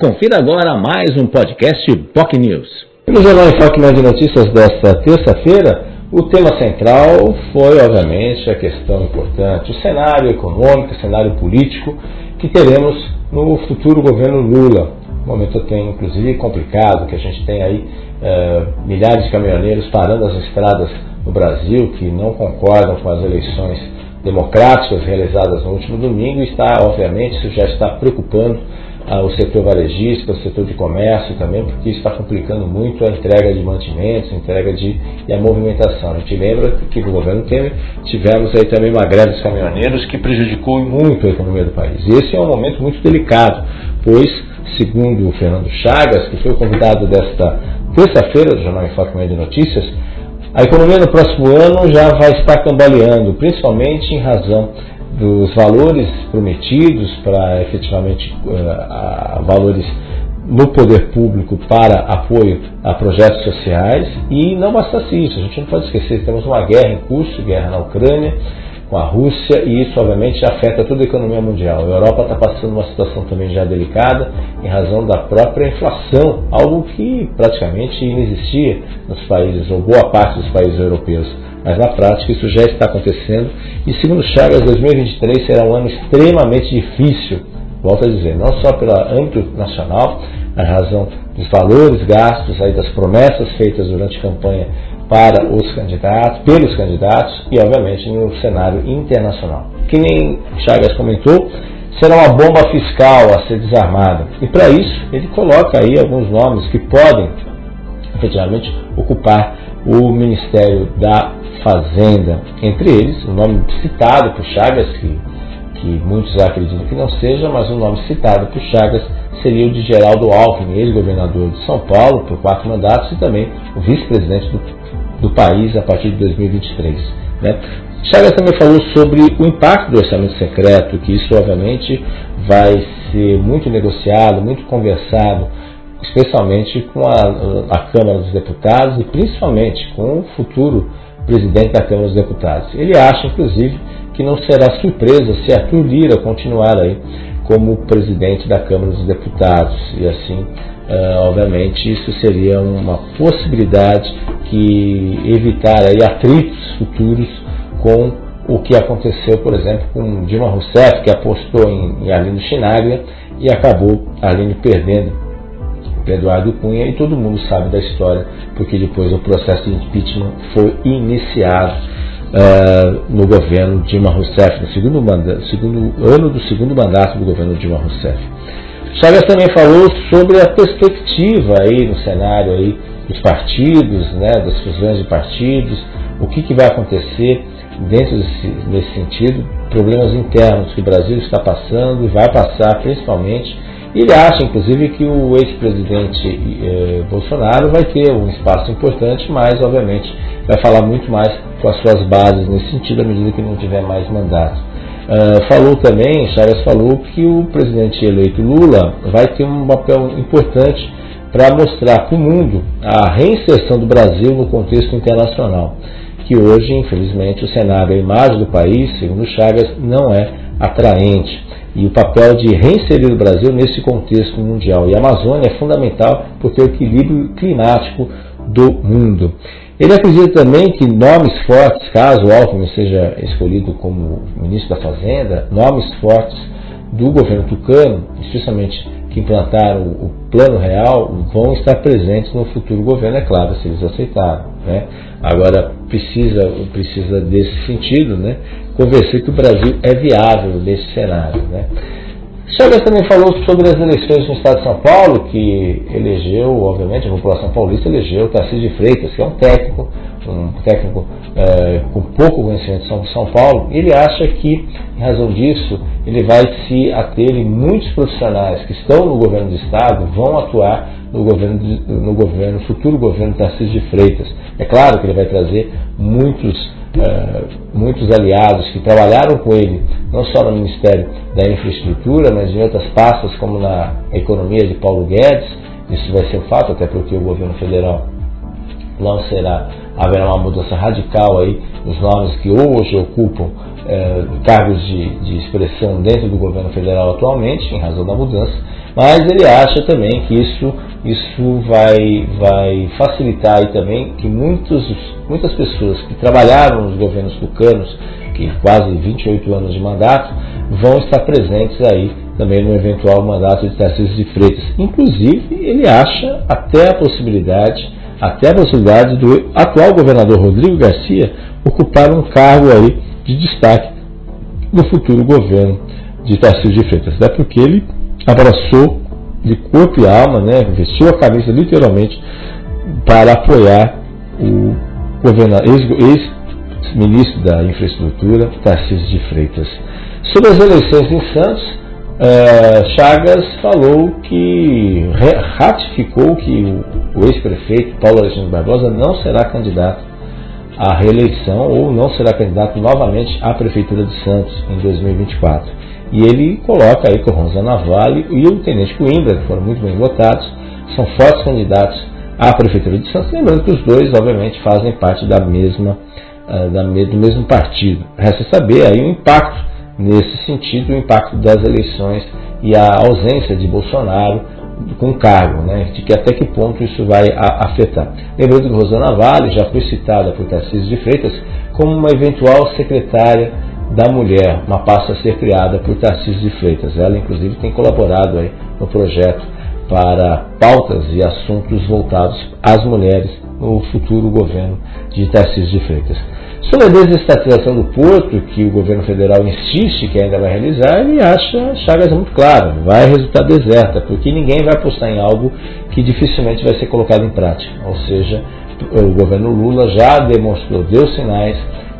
Confira agora mais um podcast POC News. No Jornal Enfoque Mais de Notícias desta terça-feira, o tema central foi, obviamente, a questão importante, o cenário econômico, o cenário político que teremos no futuro governo Lula. Um momento tem, inclusive, complicado, que a gente tem aí eh, milhares de caminhoneiros parando as estradas no Brasil que não concordam com as eleições democráticas realizadas no último domingo e está, obviamente, isso já está preocupando ah, o setor varejista, o setor de comércio também, porque está complicando muito a entrega de mantimentos, a entrega de, e a movimentação. A gente lembra que no governo Temer tivemos aí também uma greve dos caminhoneiros que prejudicou muito a economia do país. E esse é um momento muito delicado, pois, segundo o Fernando Chagas, que foi o convidado desta terça-feira do Jornal Meio de Notícias, a economia no próximo ano já vai estar cambaleando, principalmente em razão dos valores prometidos para efetivamente uh, valores no poder público para apoio a projetos sociais e não bastasse isso, a gente não pode esquecer que temos uma guerra em curso, guerra na Ucrânia, com a Rússia e isso obviamente afeta toda a economia mundial. A Europa está passando uma situação também já delicada em razão da própria inflação, algo que praticamente inexistia nos países, ou boa parte dos países europeus. Mas na prática isso já está acontecendo e segundo Chagas, 2023 será um ano extremamente difícil, volto a dizer, não só pelo âmbito nacional, a razão dos valores gastos, aí das promessas feitas durante a campanha para os candidatos, pelos candidatos e, obviamente, no cenário internacional. Que nem Chagas comentou, será uma bomba fiscal a ser desarmada. E para isso, ele coloca aí alguns nomes que podem, efetivamente, ocupar o Ministério da Fazenda. Entre eles, o nome citado por Chagas, que, que muitos acreditam que não seja, mas o nome citado por Chagas seria o de Geraldo Alckmin, ex-governador de São Paulo, por quatro mandatos, e também o vice-presidente do do país a partir de 2023. Né? Chagas também falou sobre o impacto do orçamento secreto, que isso obviamente vai ser muito negociado, muito conversado, especialmente com a, a Câmara dos Deputados e principalmente com o futuro presidente da Câmara dos Deputados. Ele acha, inclusive, que não será surpresa se Arthur Lira continuar aí como presidente da Câmara dos Deputados. E assim Uh, obviamente isso seria uma possibilidade que evitar aí atritos futuros com o que aconteceu, por exemplo, com Dilma Rousseff, que apostou em, em Arlindo Chinaglia e acabou Arlindo perdendo Eduardo Cunha. E todo mundo sabe da história, porque depois o processo de impeachment foi iniciado uh, no governo Dilma Rousseff, no segundo, segundo ano do segundo mandato do governo Dilma Rousseff. Chagas também falou sobre a perspectiva aí no cenário aí dos partidos, né, das fusões de partidos, o que, que vai acontecer dentro desse, sentido, problemas internos que o Brasil está passando e vai passar principalmente. Ele acha, inclusive, que o ex-presidente eh, Bolsonaro vai ter um espaço importante, mas, obviamente, vai falar muito mais com as suas bases nesse sentido à medida que não tiver mais mandato. Uh, falou também, Chagas falou que o presidente eleito Lula vai ter um papel importante para mostrar para o mundo a reinserção do Brasil no contexto internacional, que hoje, infelizmente, o cenário, a imagem do país, segundo Chagas, não é atraente. E o papel de reinserir o Brasil nesse contexto mundial. E a Amazônia é fundamental porque é o equilíbrio climático do mundo. Ele acredita também que nomes fortes, caso Alckmin seja escolhido como ministro da Fazenda, nomes fortes do governo tucano, especialmente que implantaram o plano real, vão estar presentes no futuro governo, é claro, se eles aceitarem. Né? Agora, precisa, precisa desse sentido, né? Convencer que o Brasil é viável nesse cenário. Né? Chagas também falou sobre as eleições no estado de São Paulo, que elegeu, obviamente, a população paulista elegeu Tarcísio de Freitas, que é um técnico, um técnico é, com pouco conhecimento de São Paulo. Ele acha que, em razão disso, ele vai se ater em muitos profissionais que estão no governo do estado vão atuar no governo, no governo futuro governo Tarcísio de Freitas. É claro que ele vai trazer muitos é, muitos aliados que trabalharam com ele, não só no Ministério da Infraestrutura, mas em outras pastas, como na economia de Paulo Guedes. Isso vai ser um fato, até porque o governo federal não será, haverá uma mudança radical aí nos nomes que hoje ocupam é, cargos de, de expressão dentro do governo federal atualmente, em razão da mudança, mas ele acha também que isso, isso vai, vai facilitar aí também que muitos, muitas pessoas que trabalharam nos governos tucanos, que quase 28 anos de mandato, vão estar presentes aí também no eventual mandato de Tarcísio de Freitas. Inclusive, ele acha até a possibilidade, até a possibilidade do atual governador Rodrigo Garcia ocupar um cargo aí de destaque no futuro governo de Tarcísio de Freitas. Até porque ele abraçou de corpo e alma, né, vestiu a camisa literalmente para apoiar o ex-ministro da Infraestrutura, Tarcísio de Freitas. Sobre as eleições em Santos, uh, Chagas falou que ratificou que o, ex-prefeito Paulo Alexandre Barbosa não será candidato à reeleição ou não será candidato novamente à Prefeitura de Santos em 2024. E ele coloca aí com Rosa Navalli e o Tenente Coimbra, que foram muito bem votados, são fortes candidatos à Prefeitura de Santos, lembrando que os dois, obviamente, fazem parte da mesma, uh, da, do mesmo partido. Resta saber aí o impacto, nesse sentido, o impacto das eleições e a ausência de Bolsonaro com cargo, né, de que até que ponto isso vai afetar. Lembrando que Rosana Vale já foi citada por Tarcísio de Freitas como uma eventual secretária da mulher, uma pasta a ser criada por Tarcísio de Freitas. Ela, inclusive, tem colaborado aí no projeto para pautas e assuntos voltados às mulheres no futuro governo de Tarcísio de Freitas. Sobre a desestatização do porto, que o governo federal insiste que ainda vai realizar, ele acha Chagas muito claro, vai resultar deserta, porque ninguém vai apostar em algo que dificilmente vai ser colocado em prática. Ou seja, o governo Lula já demonstrou, deu sinais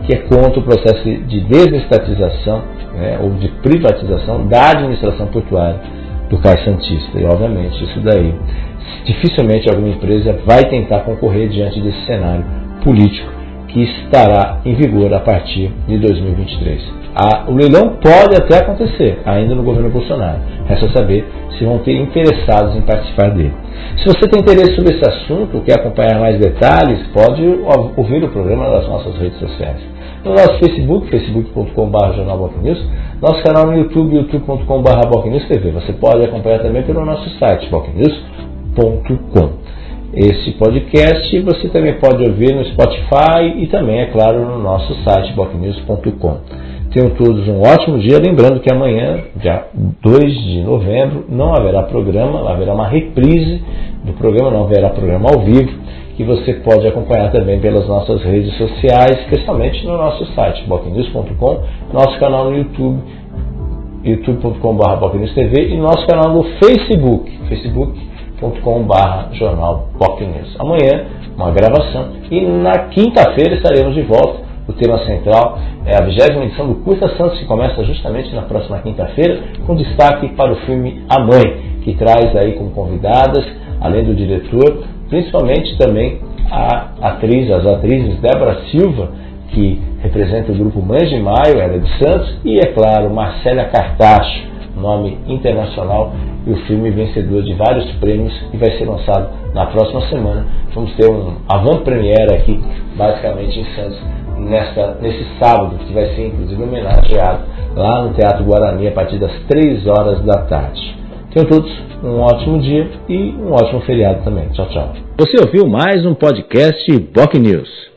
que é contra o processo de desestatização né, ou de privatização da administração portuária do Cais Santista. E, obviamente, isso daí dificilmente alguma empresa vai tentar concorrer diante desse cenário político que estará em vigor a partir de 2023. A, o leilão pode até acontecer, ainda no governo Bolsonaro. Resta saber se vão ter interessados em participar dele. Se você tem interesse sobre esse assunto, quer acompanhar mais detalhes, pode ouvir o programa nas nossas redes sociais no nosso Facebook, facebook.com.br jornalbocnews, nosso canal no YouTube, youtube.com.br. Você pode acompanhar também pelo nosso site, bocnews.com. Esse podcast você também pode ouvir no Spotify e também, é claro, no nosso site, bocnews.com. Tenham todos um ótimo dia. Lembrando que amanhã, dia 2 de novembro, não haverá programa, haverá uma reprise do programa, não haverá programa ao vivo que você pode acompanhar também pelas nossas redes sociais, especialmente no nosso site, bocnews.com, nosso canal no YouTube, youtube.com.br e nosso canal no Facebook, facebook.com.br jornal Bocnews. Amanhã, uma gravação e na quinta-feira estaremos de volta. O tema central é a vigésima edição do Curta Santos, que começa justamente na próxima quinta-feira, com destaque para o filme A Mãe, que traz aí como convidadas, além do diretor, principalmente também a atriz, as atrizes Débora Silva, que representa o grupo Mães de Maio, ela de Santos, e é claro, Marcela Cartacho, nome internacional, e o filme vencedor de vários prêmios e vai ser lançado na próxima semana. Vamos ter um avant-premiere aqui, basicamente em Santos, nesta, nesse sábado, que vai ser inclusive homenageado lá no Teatro Guarani a partir das 3 horas da tarde. Tenham todos um ótimo dia e um ótimo feriado também. Tchau, tchau. Você ouviu mais um podcast Boc News.